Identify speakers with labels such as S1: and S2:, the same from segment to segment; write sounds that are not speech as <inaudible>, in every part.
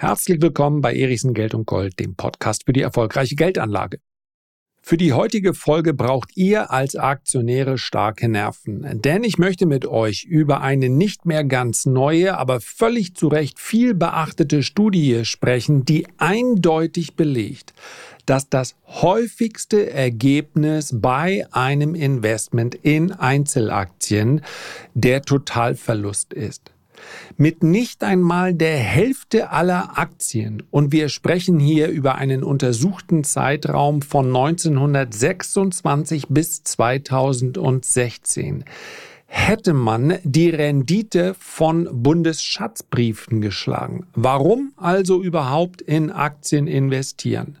S1: Herzlich willkommen bei Erichsen Geld und Gold, dem Podcast für die erfolgreiche Geldanlage. Für die heutige Folge braucht ihr als Aktionäre starke Nerven, denn ich möchte mit euch über eine nicht mehr ganz neue, aber völlig zu Recht viel beachtete Studie sprechen, die eindeutig belegt, dass das häufigste Ergebnis bei einem Investment in Einzelaktien der Totalverlust ist mit nicht einmal der Hälfte aller Aktien. Und wir sprechen hier über einen untersuchten Zeitraum von 1926 bis 2016 hätte man die Rendite von Bundesschatzbriefen geschlagen. Warum also überhaupt in Aktien investieren?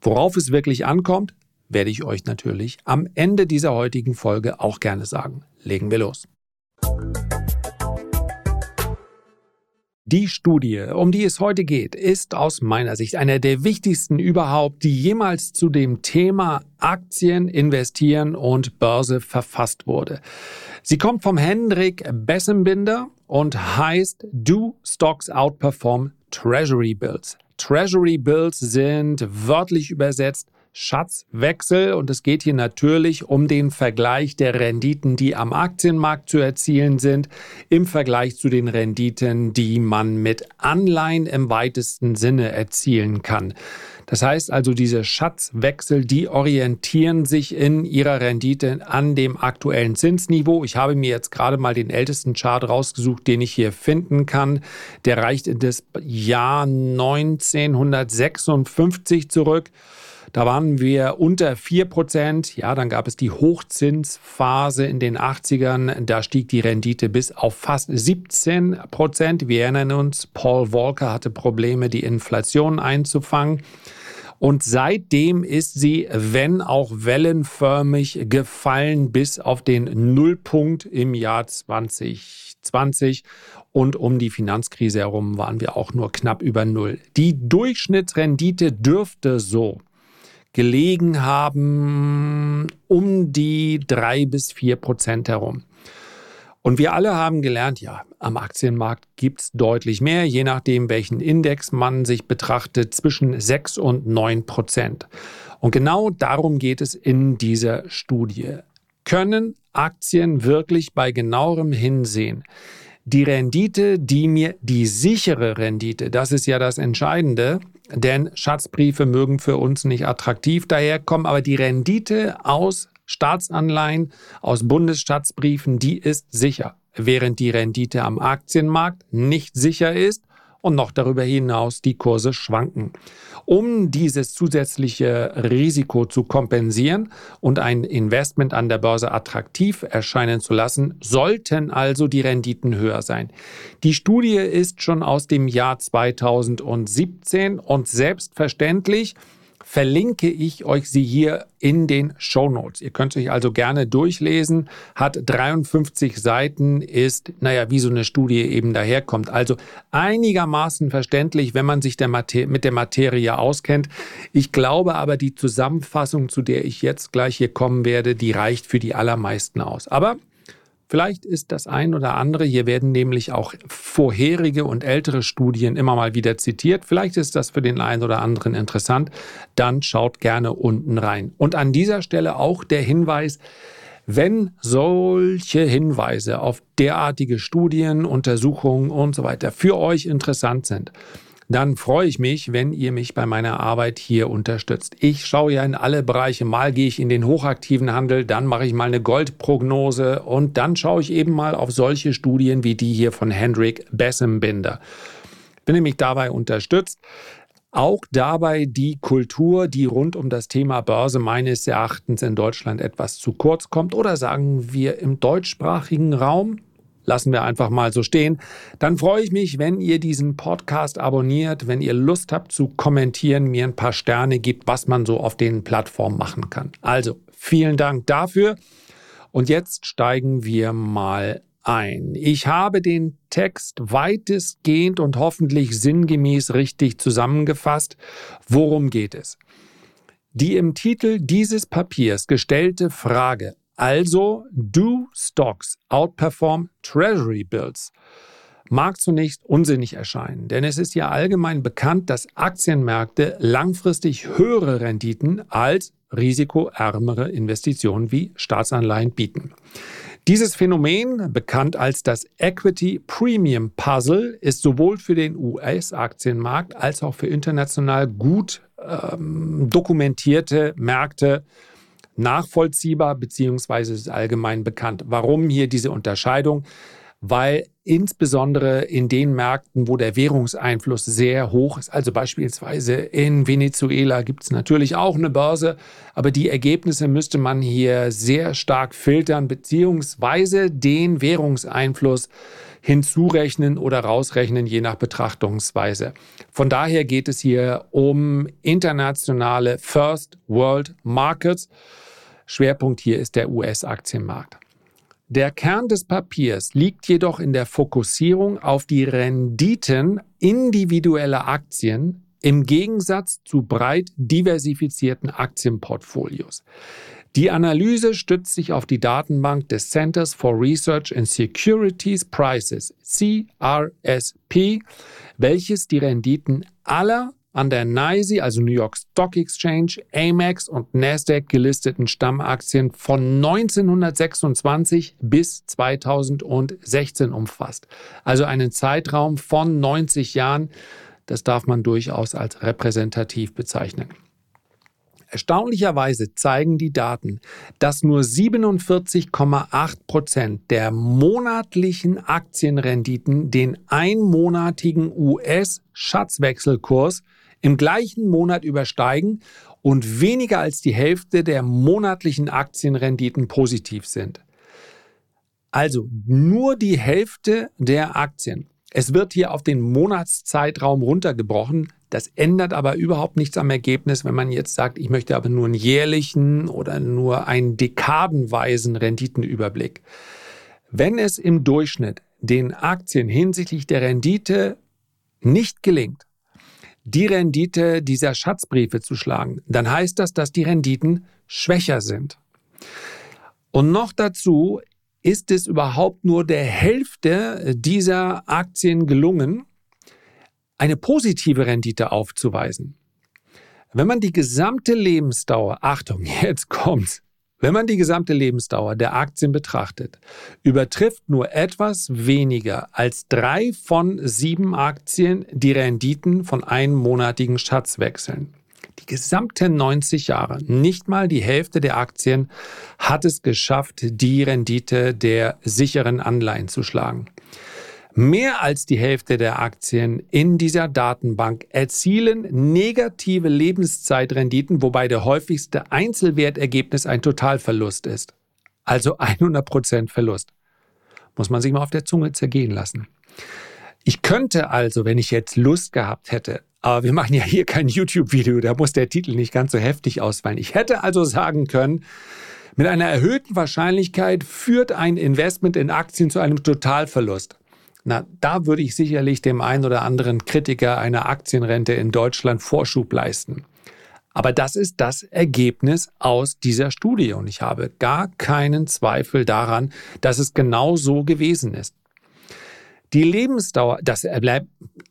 S1: Worauf es wirklich ankommt, werde ich euch natürlich am Ende dieser heutigen Folge auch gerne sagen. Legen wir los. Die Studie, um die es heute geht, ist aus meiner Sicht einer der wichtigsten überhaupt, die jemals zu dem Thema Aktien, Investieren und Börse verfasst wurde. Sie kommt vom Hendrik Bessenbinder und heißt Do Stocks Outperform Treasury Bills. Treasury Bills sind wörtlich übersetzt Schatzwechsel und es geht hier natürlich um den Vergleich der Renditen, die am Aktienmarkt zu erzielen sind, im Vergleich zu den Renditen, die man mit Anleihen im weitesten Sinne erzielen kann. Das heißt also, diese Schatzwechsel, die orientieren sich in ihrer Rendite an dem aktuellen Zinsniveau. Ich habe mir jetzt gerade mal den ältesten Chart rausgesucht, den ich hier finden kann. Der reicht in das Jahr 1956 zurück. Da waren wir unter 4%. Ja, dann gab es die Hochzinsphase in den 80ern. Da stieg die Rendite bis auf fast 17%. Wir erinnern uns, Paul Walker hatte Probleme, die Inflation einzufangen. Und seitdem ist sie, wenn auch wellenförmig, gefallen bis auf den Nullpunkt im Jahr 2020. Und um die Finanzkrise herum waren wir auch nur knapp über Null. Die Durchschnittsrendite dürfte so gelegen haben um die drei bis vier Prozent herum. Und wir alle haben gelernt, ja, am Aktienmarkt gibt es deutlich mehr, je nachdem, welchen Index man sich betrachtet, zwischen sechs und neun Prozent. Und genau darum geht es in dieser Studie. Können Aktien wirklich bei genauerem Hinsehen die Rendite, die mir die sichere Rendite, das ist ja das Entscheidende, denn Schatzbriefe mögen für uns nicht attraktiv daherkommen, aber die Rendite aus Staatsanleihen, aus Bundesschatzbriefen, die ist sicher, während die Rendite am Aktienmarkt nicht sicher ist und noch darüber hinaus die Kurse schwanken. Um dieses zusätzliche Risiko zu kompensieren und ein Investment an der Börse attraktiv erscheinen zu lassen, sollten also die Renditen höher sein. Die Studie ist schon aus dem Jahr 2017 und selbstverständlich verlinke ich euch sie hier in den Show Notes. Ihr könnt euch also gerne durchlesen, hat 53 Seiten, ist, naja, wie so eine Studie eben daherkommt. Also einigermaßen verständlich, wenn man sich der mit der Materie auskennt. Ich glaube aber, die Zusammenfassung, zu der ich jetzt gleich hier kommen werde, die reicht für die allermeisten aus. Aber Vielleicht ist das ein oder andere, hier werden nämlich auch vorherige und ältere Studien immer mal wieder zitiert. Vielleicht ist das für den einen oder anderen interessant. Dann schaut gerne unten rein. Und an dieser Stelle auch der Hinweis, wenn solche Hinweise auf derartige Studien, Untersuchungen und so weiter für euch interessant sind, dann freue ich mich, wenn ihr mich bei meiner Arbeit hier unterstützt. Ich schaue ja in alle Bereiche. Mal gehe ich in den hochaktiven Handel, dann mache ich mal eine Goldprognose und dann schaue ich eben mal auf solche Studien wie die hier von Hendrik Bessembinder. Wenn ihr mich dabei unterstützt, auch dabei die Kultur, die rund um das Thema Börse meines Erachtens in Deutschland etwas zu kurz kommt oder sagen wir im deutschsprachigen Raum, lassen wir einfach mal so stehen. Dann freue ich mich, wenn ihr diesen Podcast abonniert, wenn ihr Lust habt zu kommentieren, mir ein paar Sterne gibt, was man so auf den Plattformen machen kann. Also vielen Dank dafür. Und jetzt steigen wir mal ein. Ich habe den Text weitestgehend und hoffentlich sinngemäß richtig zusammengefasst. Worum geht es? Die im Titel dieses Papiers gestellte Frage also, do stocks outperform Treasury Bills? mag zunächst unsinnig erscheinen, denn es ist ja allgemein bekannt, dass Aktienmärkte langfristig höhere Renditen als risikoärmere Investitionen wie Staatsanleihen bieten. Dieses Phänomen, bekannt als das Equity Premium Puzzle, ist sowohl für den US-Aktienmarkt als auch für international gut ähm, dokumentierte Märkte nachvollziehbar bzw. ist allgemein bekannt. Warum hier diese Unterscheidung? weil insbesondere in den Märkten, wo der Währungseinfluss sehr hoch ist, also beispielsweise in Venezuela gibt es natürlich auch eine Börse, aber die Ergebnisse müsste man hier sehr stark filtern, beziehungsweise den Währungseinfluss hinzurechnen oder rausrechnen, je nach Betrachtungsweise. Von daher geht es hier um internationale First World Markets. Schwerpunkt hier ist der US-Aktienmarkt. Der Kern des Papiers liegt jedoch in der Fokussierung auf die Renditen individueller Aktien im Gegensatz zu breit diversifizierten Aktienportfolios. Die Analyse stützt sich auf die Datenbank des Centers for Research in Securities Prices, CRSP, welches die Renditen aller an der NYSE, also New York Stock Exchange, Amex und Nasdaq gelisteten Stammaktien von 1926 bis 2016 umfasst. Also einen Zeitraum von 90 Jahren. Das darf man durchaus als repräsentativ bezeichnen. Erstaunlicherweise zeigen die Daten, dass nur 47,8 Prozent der monatlichen Aktienrenditen den einmonatigen US-Schatzwechselkurs im gleichen Monat übersteigen und weniger als die Hälfte der monatlichen Aktienrenditen positiv sind. Also nur die Hälfte der Aktien. Es wird hier auf den Monatszeitraum runtergebrochen. Das ändert aber überhaupt nichts am Ergebnis, wenn man jetzt sagt, ich möchte aber nur einen jährlichen oder nur einen dekadenweisen Renditenüberblick. Wenn es im Durchschnitt den Aktien hinsichtlich der Rendite nicht gelingt, die Rendite dieser Schatzbriefe zu schlagen, dann heißt das, dass die Renditen schwächer sind. Und noch dazu ist es überhaupt nur der Hälfte dieser Aktien gelungen, eine positive Rendite aufzuweisen. Wenn man die gesamte Lebensdauer, Achtung, <laughs> jetzt kommt's, wenn man die gesamte Lebensdauer der Aktien betrachtet, übertrifft nur etwas weniger als drei von sieben Aktien die Renditen von einmonatigen Schatzwechseln. Die gesamten 90 Jahre, nicht mal die Hälfte der Aktien, hat es geschafft, die Rendite der sicheren Anleihen zu schlagen. Mehr als die Hälfte der Aktien in dieser Datenbank erzielen negative Lebenszeitrenditen, wobei der häufigste Einzelwertergebnis ein Totalverlust ist. Also 100% Verlust. Muss man sich mal auf der Zunge zergehen lassen. Ich könnte also, wenn ich jetzt Lust gehabt hätte, aber wir machen ja hier kein YouTube-Video, da muss der Titel nicht ganz so heftig ausfallen. Ich hätte also sagen können, mit einer erhöhten Wahrscheinlichkeit führt ein Investment in Aktien zu einem Totalverlust. Na, da würde ich sicherlich dem einen oder anderen Kritiker einer Aktienrente in Deutschland Vorschub leisten. Aber das ist das Ergebnis aus dieser Studie und ich habe gar keinen Zweifel daran, dass es genau so gewesen ist. Die Lebensdauer, das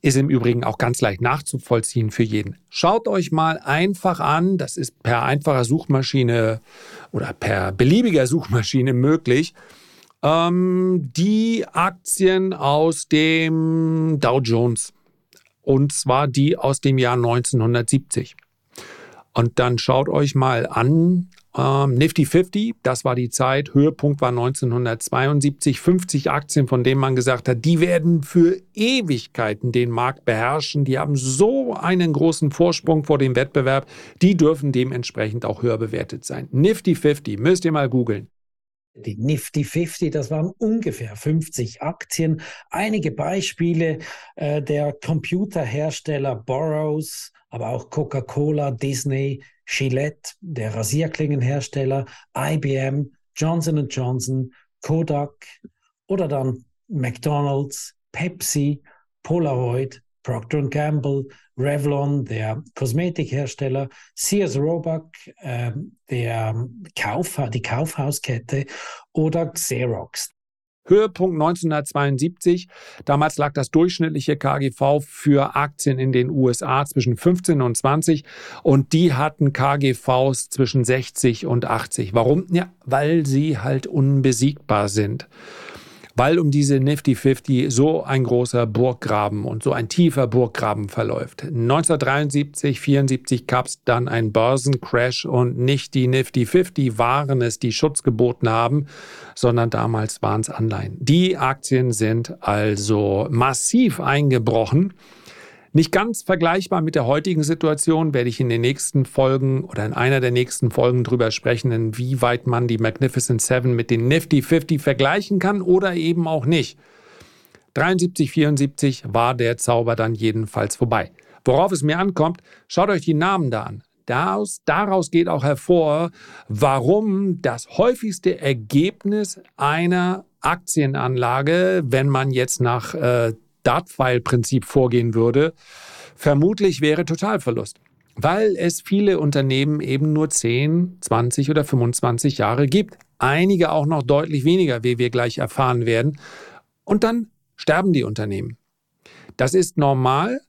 S1: ist im Übrigen auch ganz leicht nachzuvollziehen für jeden. Schaut euch mal einfach an, das ist per einfacher Suchmaschine oder per beliebiger Suchmaschine möglich ähm, die Aktien aus dem Dow Jones. Und zwar die aus dem Jahr 1970. Und dann schaut euch mal an, ähm, Nifty 50, das war die Zeit, Höhepunkt war 1972, 50 Aktien, von denen man gesagt hat, die werden für Ewigkeiten den Markt beherrschen, die haben so einen großen Vorsprung vor dem Wettbewerb, die dürfen dementsprechend auch höher bewertet sein. Nifty 50, müsst ihr mal googeln
S2: die Nifty 50, das waren ungefähr 50 Aktien. Einige Beispiele äh, der Computerhersteller Burroughs, aber auch Coca-Cola, Disney, Gillette, der Rasierklingenhersteller, IBM, Johnson Johnson, Kodak oder dann McDonald's, Pepsi, Polaroid, Procter Gamble, Revlon, der Kosmetikhersteller, Sears Roebuck, äh, der Kauf, die Kaufhauskette oder Xerox.
S1: Höhepunkt 1972. Damals lag das durchschnittliche KGV für Aktien in den USA zwischen 15 und 20 und die hatten KGVs zwischen 60 und 80. Warum? Ja, weil sie halt unbesiegbar sind weil um diese Nifty 50 so ein großer Burggraben und so ein tiefer Burggraben verläuft. 1973, 74 gab es dann einen Börsencrash und nicht die Nifty 50 waren es, die Schutz geboten haben, sondern damals waren es Anleihen. Die Aktien sind also massiv eingebrochen. Nicht ganz vergleichbar mit der heutigen Situation werde ich in den nächsten Folgen oder in einer der nächsten Folgen drüber sprechen, inwieweit man die Magnificent Seven mit den Nifty 50 vergleichen kann oder eben auch nicht. 73, 74 war der Zauber dann jedenfalls vorbei. Worauf es mir ankommt, schaut euch die Namen da an. Daraus, daraus geht auch hervor, warum das häufigste Ergebnis einer Aktienanlage, wenn man jetzt nach äh, Dartpfeil-Prinzip vorgehen würde, vermutlich wäre Totalverlust. Weil es viele Unternehmen eben nur 10, 20 oder 25 Jahre gibt. Einige auch noch deutlich weniger, wie wir gleich erfahren werden. Und dann sterben die Unternehmen. Das ist normal.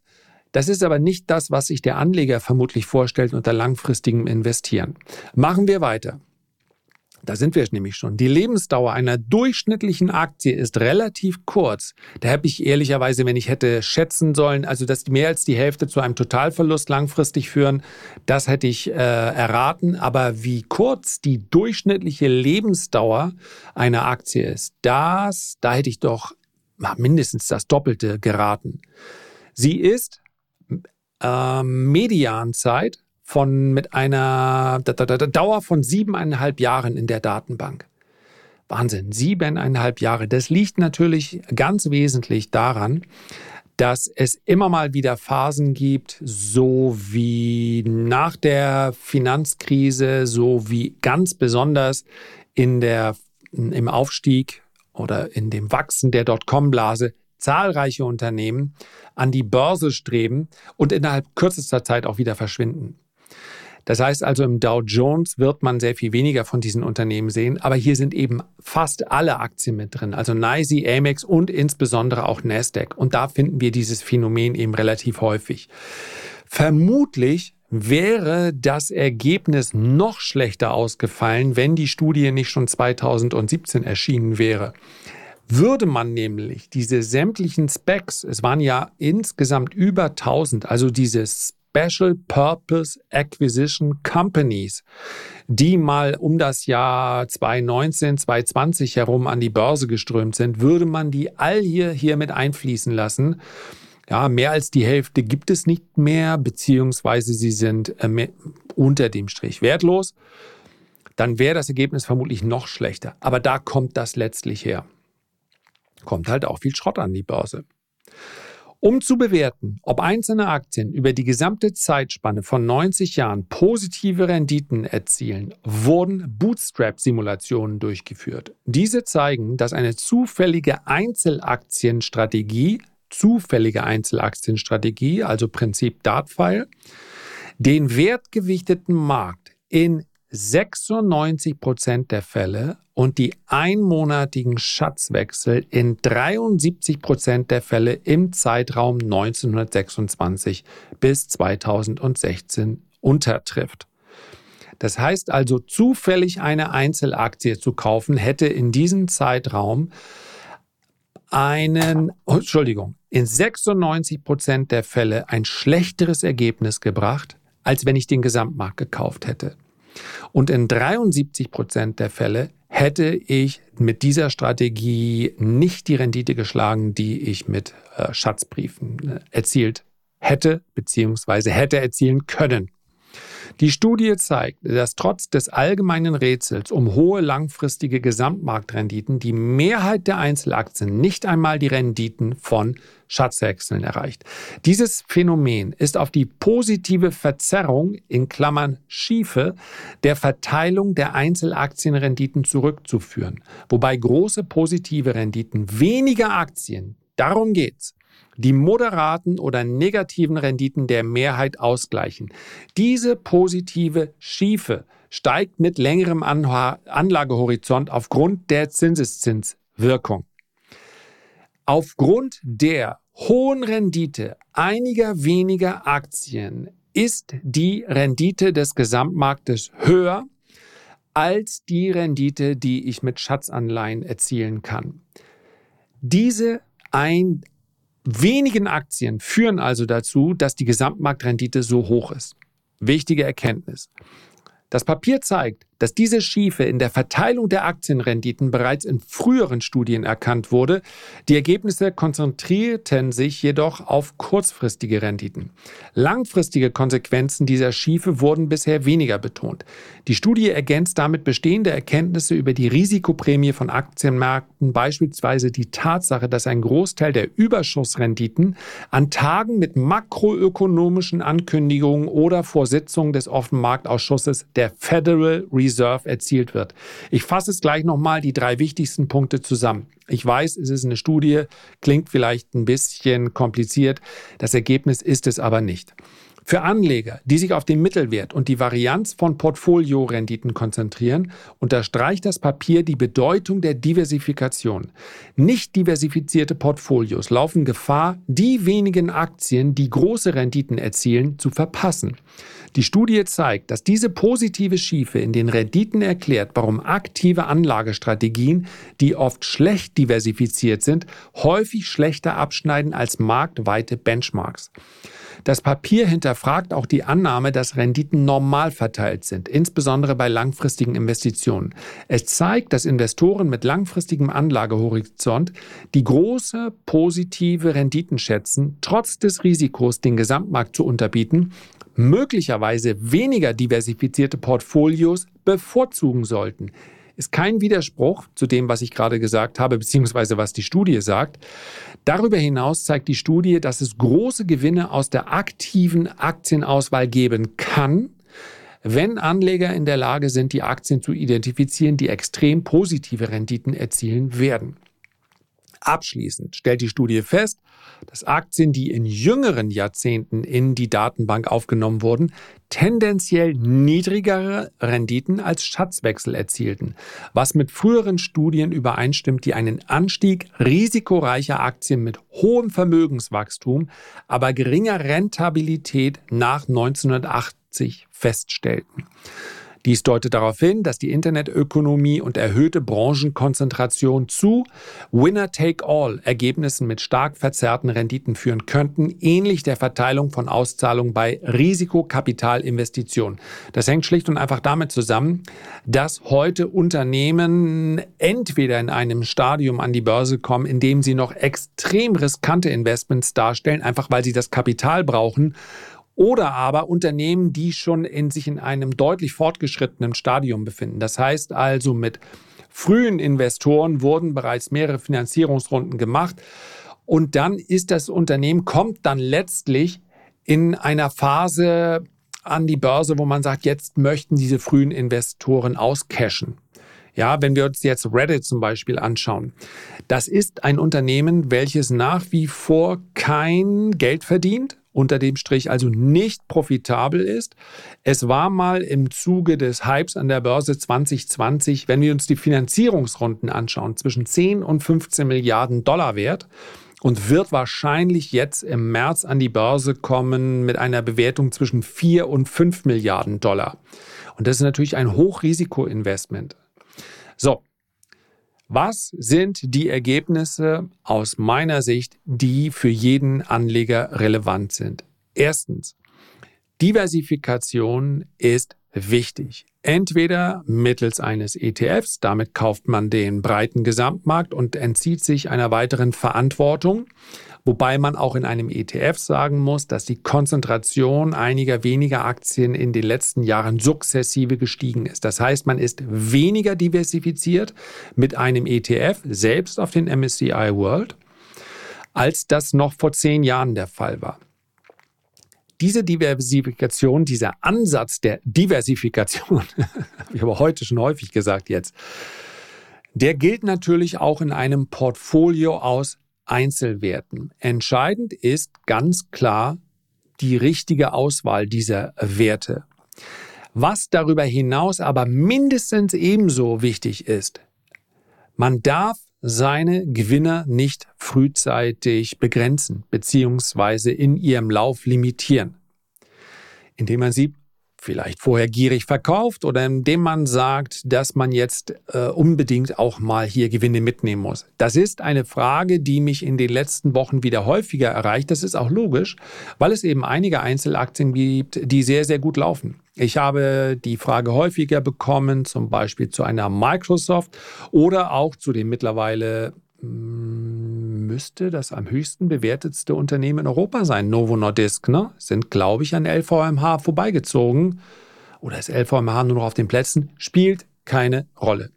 S1: Das ist aber nicht das, was sich der Anleger vermutlich vorstellt unter langfristigem Investieren. Machen wir weiter. Da sind wir nämlich schon. Die Lebensdauer einer durchschnittlichen Aktie ist relativ kurz. Da habe ich ehrlicherweise, wenn ich hätte schätzen sollen, also dass mehr als die Hälfte zu einem Totalverlust langfristig führen, das hätte ich äh, erraten. Aber wie kurz die durchschnittliche Lebensdauer einer Aktie ist, das, da hätte ich doch mindestens das Doppelte geraten. Sie ist äh, Medianzeit von mit einer Dauer von siebeneinhalb Jahren in der Datenbank. Wahnsinn, siebeneinhalb Jahre. Das liegt natürlich ganz wesentlich daran, dass es immer mal wieder Phasen gibt, so wie nach der Finanzkrise, so wie ganz besonders in der, im Aufstieg oder in dem Wachsen der Dotcom-Blase zahlreiche Unternehmen an die Börse streben und innerhalb kürzester Zeit auch wieder verschwinden. Das heißt also, im Dow Jones wird man sehr viel weniger von diesen Unternehmen sehen, aber hier sind eben fast alle Aktien mit drin, also NYSE, Amex und insbesondere auch Nasdaq. Und da finden wir dieses Phänomen eben relativ häufig. Vermutlich wäre das Ergebnis noch schlechter ausgefallen, wenn die Studie nicht schon 2017 erschienen wäre. Würde man nämlich diese sämtlichen Specs, es waren ja insgesamt über 1000, also dieses Special Purpose Acquisition Companies, die mal um das Jahr 2019, 2020 herum an die Börse geströmt sind, würde man die all hier, hier mit einfließen lassen. Ja, mehr als die Hälfte gibt es nicht mehr, beziehungsweise sie sind äh, unter dem Strich wertlos. Dann wäre das Ergebnis vermutlich noch schlechter. Aber da kommt das letztlich her. Kommt halt auch viel Schrott an die Börse. Um zu bewerten, ob einzelne Aktien über die gesamte Zeitspanne von 90 Jahren positive Renditen erzielen, wurden Bootstrap-Simulationen durchgeführt. Diese zeigen, dass eine zufällige Einzelaktienstrategie, zufällige Einzelaktienstrategie, also Prinzip Dartpfeil, den wertgewichteten Markt in 96 Prozent der Fälle und die einmonatigen Schatzwechsel in 73 Prozent der Fälle im Zeitraum 1926 bis 2016 untertrifft. Das heißt also, zufällig eine Einzelaktie zu kaufen, hätte in diesem Zeitraum einen, oh, Entschuldigung, in 96 Prozent der Fälle ein schlechteres Ergebnis gebracht, als wenn ich den Gesamtmarkt gekauft hätte. Und in 73 Prozent der Fälle hätte ich mit dieser Strategie nicht die Rendite geschlagen, die ich mit äh, Schatzbriefen äh, erzielt hätte, beziehungsweise hätte erzielen können. Die Studie zeigt, dass trotz des allgemeinen Rätsels um hohe langfristige Gesamtmarktrenditen die Mehrheit der Einzelaktien nicht einmal die Renditen von Schatzwechseln erreicht. Dieses Phänomen ist auf die positive Verzerrung in Klammern Schiefe der Verteilung der Einzelaktienrenditen zurückzuführen, wobei große positive Renditen weniger Aktien, darum geht's, die moderaten oder negativen Renditen der Mehrheit ausgleichen. Diese positive Schiefe steigt mit längerem Anlagehorizont aufgrund der Zinseszins Wirkung. Aufgrund der hohen Rendite einiger weniger Aktien ist die Rendite des Gesamtmarktes höher als die Rendite, die ich mit Schatzanleihen erzielen kann. Diese ein, wenigen Aktien führen also dazu, dass die Gesamtmarktrendite so hoch ist. Wichtige Erkenntnis. Das Papier zeigt, dass diese Schiefe in der Verteilung der Aktienrenditen bereits in früheren Studien erkannt wurde. Die Ergebnisse konzentrierten sich jedoch auf kurzfristige Renditen. Langfristige Konsequenzen dieser Schiefe wurden bisher weniger betont. Die Studie ergänzt damit bestehende Erkenntnisse über die Risikoprämie von Aktienmärkten, beispielsweise die Tatsache, dass ein Großteil der Überschussrenditen an Tagen mit makroökonomischen Ankündigungen oder vor Sitzungen des Offenmarktausschusses der Federal Reserve Reserve erzielt wird. Ich fasse es gleich nochmal die drei wichtigsten Punkte zusammen. Ich weiß, es ist eine Studie, klingt vielleicht ein bisschen kompliziert. Das Ergebnis ist es aber nicht. Für Anleger, die sich auf den Mittelwert und die Varianz von Portfoliorenditen konzentrieren, unterstreicht das Papier die Bedeutung der Diversifikation. Nicht diversifizierte Portfolios laufen Gefahr, die wenigen Aktien, die große Renditen erzielen, zu verpassen. Die Studie zeigt, dass diese positive Schiefe in den Renditen erklärt, warum aktive Anlagestrategien, die oft schlecht diversifiziert sind, häufig schlechter abschneiden als marktweite Benchmarks. Das Papier hinterfragt auch die Annahme, dass Renditen normal verteilt sind, insbesondere bei langfristigen Investitionen. Es zeigt, dass Investoren mit langfristigem Anlagehorizont die große positive Renditen schätzen, trotz des Risikos, den Gesamtmarkt zu unterbieten, möglicherweise weniger diversifizierte Portfolios bevorzugen sollten ist kein Widerspruch zu dem, was ich gerade gesagt habe, beziehungsweise was die Studie sagt. Darüber hinaus zeigt die Studie, dass es große Gewinne aus der aktiven Aktienauswahl geben kann, wenn Anleger in der Lage sind, die Aktien zu identifizieren, die extrem positive Renditen erzielen werden. Abschließend stellt die Studie fest, dass Aktien, die in jüngeren Jahrzehnten in die Datenbank aufgenommen wurden, tendenziell niedrigere Renditen als Schatzwechsel erzielten, was mit früheren Studien übereinstimmt, die einen Anstieg risikoreicher Aktien mit hohem Vermögenswachstum, aber geringer Rentabilität nach 1980 feststellten. Dies deutet darauf hin, dass die Internetökonomie und erhöhte Branchenkonzentration zu Winner-Take-All-Ergebnissen mit stark verzerrten Renditen führen könnten, ähnlich der Verteilung von Auszahlungen bei Risikokapitalinvestitionen. Das hängt schlicht und einfach damit zusammen, dass heute Unternehmen entweder in einem Stadium an die Börse kommen, in dem sie noch extrem riskante Investments darstellen, einfach weil sie das Kapital brauchen oder aber Unternehmen, die schon in sich in einem deutlich fortgeschrittenen Stadium befinden. Das heißt also, mit frühen Investoren wurden bereits mehrere Finanzierungsrunden gemacht und dann ist das Unternehmen, kommt dann letztlich in einer Phase an die Börse, wo man sagt, jetzt möchten diese frühen Investoren auscashen. Ja, wenn wir uns jetzt Reddit zum Beispiel anschauen. Das ist ein Unternehmen, welches nach wie vor kein Geld verdient, unter dem Strich also nicht profitabel ist. Es war mal im Zuge des Hypes an der Börse 2020, wenn wir uns die Finanzierungsrunden anschauen, zwischen 10 und 15 Milliarden Dollar wert und wird wahrscheinlich jetzt im März an die Börse kommen mit einer Bewertung zwischen 4 und 5 Milliarden Dollar. Und das ist natürlich ein Hochrisikoinvestment. So, was sind die Ergebnisse aus meiner Sicht, die für jeden Anleger relevant sind? Erstens, Diversifikation ist wichtig. Entweder mittels eines ETFs, damit kauft man den breiten Gesamtmarkt und entzieht sich einer weiteren Verantwortung, Wobei man auch in einem ETF sagen muss, dass die Konzentration einiger weniger Aktien in den letzten Jahren sukzessive gestiegen ist. Das heißt, man ist weniger diversifiziert mit einem ETF selbst auf den MSCI World, als das noch vor zehn Jahren der Fall war. Diese Diversifikation, dieser Ansatz der Diversifikation, <laughs> habe ich aber heute schon häufig gesagt jetzt, der gilt natürlich auch in einem Portfolio aus Einzelwerten. Entscheidend ist ganz klar die richtige Auswahl dieser Werte. Was darüber hinaus aber mindestens ebenso wichtig ist, man darf seine Gewinner nicht frühzeitig begrenzen bzw. in ihrem Lauf limitieren, indem man sie vielleicht vorher gierig verkauft oder indem man sagt, dass man jetzt äh, unbedingt auch mal hier Gewinne mitnehmen muss. Das ist eine Frage, die mich in den letzten Wochen wieder häufiger erreicht. Das ist auch logisch, weil es eben einige Einzelaktien gibt, die sehr, sehr gut laufen. Ich habe die Frage häufiger bekommen, zum Beispiel zu einer Microsoft oder auch zu dem mittlerweile müsste das am höchsten bewertetste Unternehmen in Europa sein, Novo Nordisk. Ne? Sind, glaube ich, an LVMH vorbeigezogen. Oder ist LVMH nur noch auf den Plätzen? Spielt keine Rolle.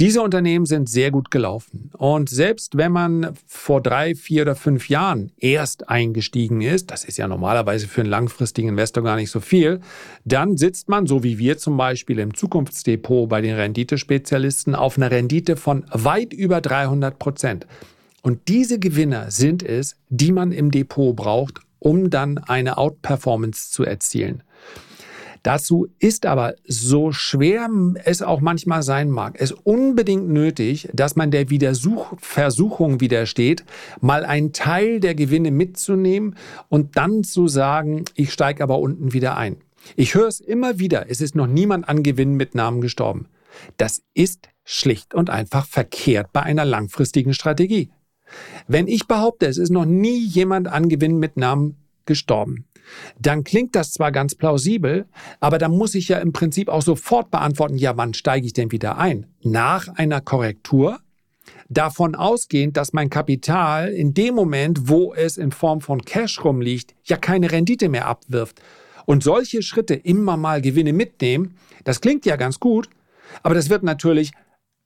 S1: Diese Unternehmen sind sehr gut gelaufen. Und selbst wenn man vor drei, vier oder fünf Jahren erst eingestiegen ist, das ist ja normalerweise für einen langfristigen Investor gar nicht so viel, dann sitzt man, so wie wir zum Beispiel im Zukunftsdepot bei den Renditespezialisten, auf einer Rendite von weit über 300 Prozent. Und diese Gewinner sind es, die man im Depot braucht, um dann eine Outperformance zu erzielen. Dazu ist aber, so schwer es auch manchmal sein mag, es unbedingt nötig, dass man der Widersuch Versuchung widersteht, mal einen Teil der Gewinne mitzunehmen und dann zu sagen, ich steige aber unten wieder ein. Ich höre es immer wieder, es ist noch niemand an Gewinnmitnahmen gestorben. Das ist schlicht und einfach verkehrt bei einer langfristigen Strategie. Wenn ich behaupte, es ist noch nie jemand an Gewinnmitnahmen gestorben, dann klingt das zwar ganz plausibel, aber dann muss ich ja im Prinzip auch sofort beantworten, ja, wann steige ich denn wieder ein? Nach einer Korrektur? Davon ausgehend, dass mein Kapital in dem Moment, wo es in Form von Cash rumliegt, ja keine Rendite mehr abwirft. Und solche Schritte immer mal Gewinne mitnehmen, das klingt ja ganz gut, aber das wird natürlich,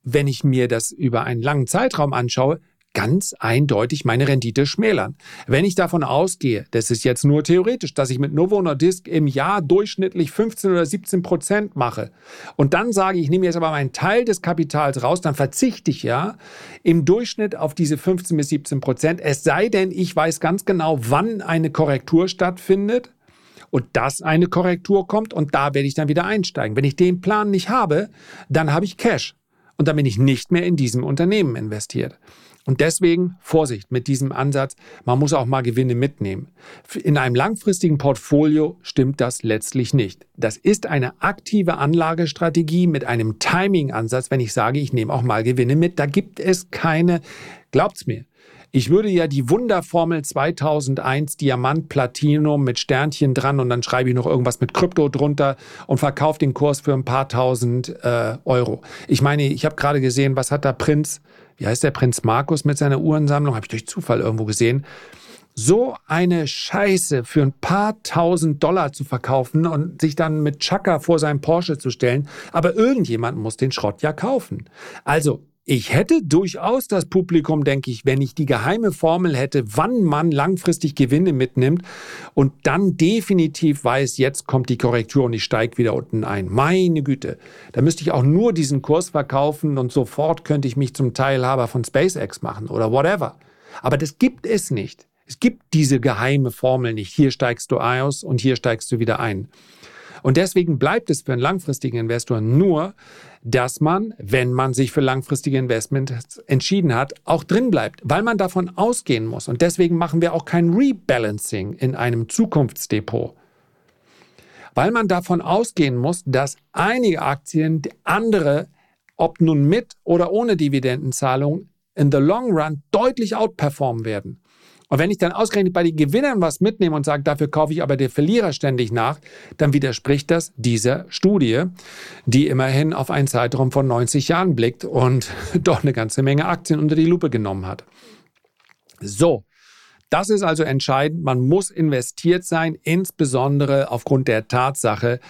S1: wenn ich mir das über einen langen Zeitraum anschaue, ganz eindeutig meine Rendite schmälern. Wenn ich davon ausgehe, das ist jetzt nur theoretisch, dass ich mit Novo Nordisk im Jahr durchschnittlich 15 oder 17 Prozent mache und dann sage ich, ich nehme jetzt aber meinen Teil des Kapitals raus, dann verzichte ich ja im Durchschnitt auf diese 15 bis 17 Prozent, es sei denn, ich weiß ganz genau, wann eine Korrektur stattfindet und dass eine Korrektur kommt und da werde ich dann wieder einsteigen. Wenn ich den Plan nicht habe, dann habe ich Cash und dann bin ich nicht mehr in diesem Unternehmen investiert. Und deswegen Vorsicht mit diesem Ansatz. Man muss auch mal Gewinne mitnehmen. In einem langfristigen Portfolio stimmt das letztlich nicht. Das ist eine aktive Anlagestrategie mit einem Timing-Ansatz, wenn ich sage, ich nehme auch mal Gewinne mit. Da gibt es keine, glaubt's mir. Ich würde ja die Wunderformel 2001 Diamant Platinum mit Sternchen dran und dann schreibe ich noch irgendwas mit Krypto drunter und verkaufe den Kurs für ein paar tausend äh, Euro. Ich meine, ich habe gerade gesehen, was hat da Prinz wie heißt der Prinz Markus mit seiner Uhrensammlung, habe ich durch Zufall irgendwo gesehen. So eine Scheiße für ein paar tausend Dollar zu verkaufen und sich dann mit Chaka vor seinem Porsche zu stellen. Aber irgendjemand muss den Schrott ja kaufen. Also ich hätte durchaus das Publikum, denke ich, wenn ich die geheime Formel hätte, wann man langfristig Gewinne mitnimmt und dann definitiv weiß, jetzt kommt die Korrektur und ich steige wieder unten ein. Meine Güte, da müsste ich auch nur diesen Kurs verkaufen und sofort könnte ich mich zum Teilhaber von SpaceX machen oder whatever. Aber das gibt es nicht. Es gibt diese geheime Formel nicht. Hier steigst du aus und hier steigst du wieder ein. Und deswegen bleibt es für einen langfristigen Investor nur, dass man, wenn man sich für langfristige Investments entschieden hat, auch drin bleibt, weil man davon ausgehen muss. Und deswegen machen wir auch kein Rebalancing in einem Zukunftsdepot. Weil man davon ausgehen muss, dass einige Aktien andere, ob nun mit oder ohne Dividendenzahlung, in the long run deutlich outperformen werden. Und wenn ich dann ausgerechnet bei den Gewinnern was mitnehme und sage, dafür kaufe ich aber der Verlierer ständig nach, dann widerspricht das dieser Studie, die immerhin auf einen Zeitraum von 90 Jahren blickt und <laughs> doch eine ganze Menge Aktien unter die Lupe genommen hat. So, das ist also entscheidend. Man muss investiert sein, insbesondere aufgrund der Tatsache,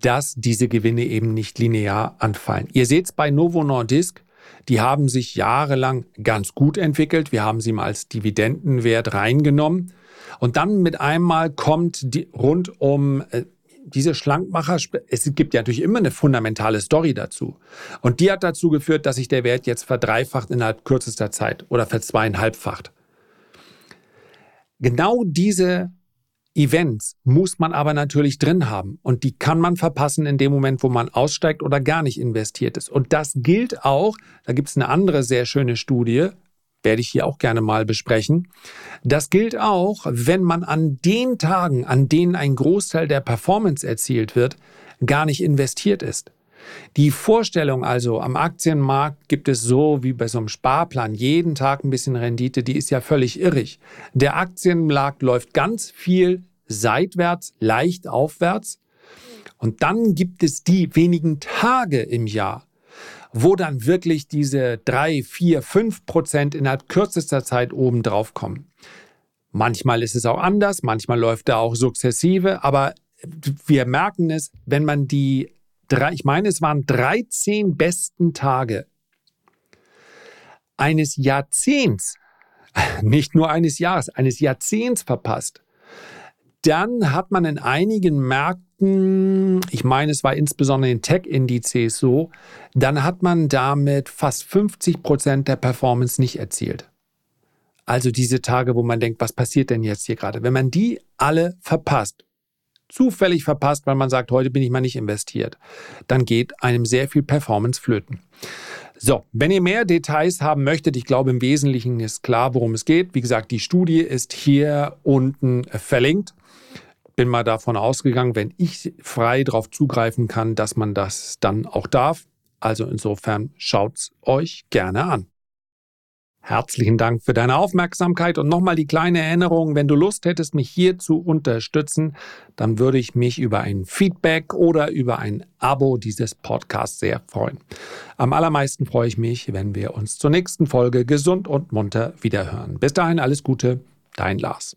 S1: dass diese Gewinne eben nicht linear anfallen. Ihr seht es bei Novo Nordisk, die haben sich jahrelang ganz gut entwickelt. Wir haben sie mal als Dividendenwert reingenommen. Und dann mit einmal kommt die, rund um äh, diese Schlankmacher, es gibt ja natürlich immer eine fundamentale Story dazu. Und die hat dazu geführt, dass sich der Wert jetzt verdreifacht innerhalb kürzester Zeit oder verzweieinhalbfacht. Genau diese Events muss man aber natürlich drin haben und die kann man verpassen in dem Moment, wo man aussteigt oder gar nicht investiert ist. Und das gilt auch, da gibt es eine andere sehr schöne Studie, werde ich hier auch gerne mal besprechen. Das gilt auch, wenn man an den Tagen, an denen ein Großteil der Performance erzielt wird, gar nicht investiert ist. Die Vorstellung also, am Aktienmarkt gibt es so wie bei so einem Sparplan jeden Tag ein bisschen Rendite, die ist ja völlig irrig. Der Aktienmarkt läuft ganz viel seitwärts, leicht aufwärts. Und dann gibt es die wenigen Tage im Jahr, wo dann wirklich diese drei, vier, fünf Prozent innerhalb kürzester Zeit oben drauf kommen. Manchmal ist es auch anders, manchmal läuft er auch sukzessive, aber wir merken es, wenn man die drei, ich meine, es waren 13 besten Tage eines Jahrzehnts, <laughs> nicht nur eines Jahres, eines Jahrzehnts verpasst, dann hat man in einigen Märkten, ich meine, es war insbesondere in Tech-Indizes so, dann hat man damit fast 50 Prozent der Performance nicht erzielt. Also diese Tage, wo man denkt, was passiert denn jetzt hier gerade? Wenn man die alle verpasst, zufällig verpasst, weil man sagt, heute bin ich mal nicht investiert, dann geht einem sehr viel Performance flöten. So, wenn ihr mehr Details haben möchtet, ich glaube im Wesentlichen ist klar, worum es geht. Wie gesagt, die Studie ist hier unten verlinkt. Bin mal davon ausgegangen, wenn ich frei darauf zugreifen kann, dass man das dann auch darf. Also insofern schaut's euch gerne an. Herzlichen Dank für deine Aufmerksamkeit und nochmal die kleine Erinnerung, wenn du Lust hättest, mich hier zu unterstützen, dann würde ich mich über ein Feedback oder über ein Abo dieses Podcasts sehr freuen. Am allermeisten freue ich mich, wenn wir uns zur nächsten Folge gesund und munter wiederhören. Bis dahin alles Gute, dein Lars.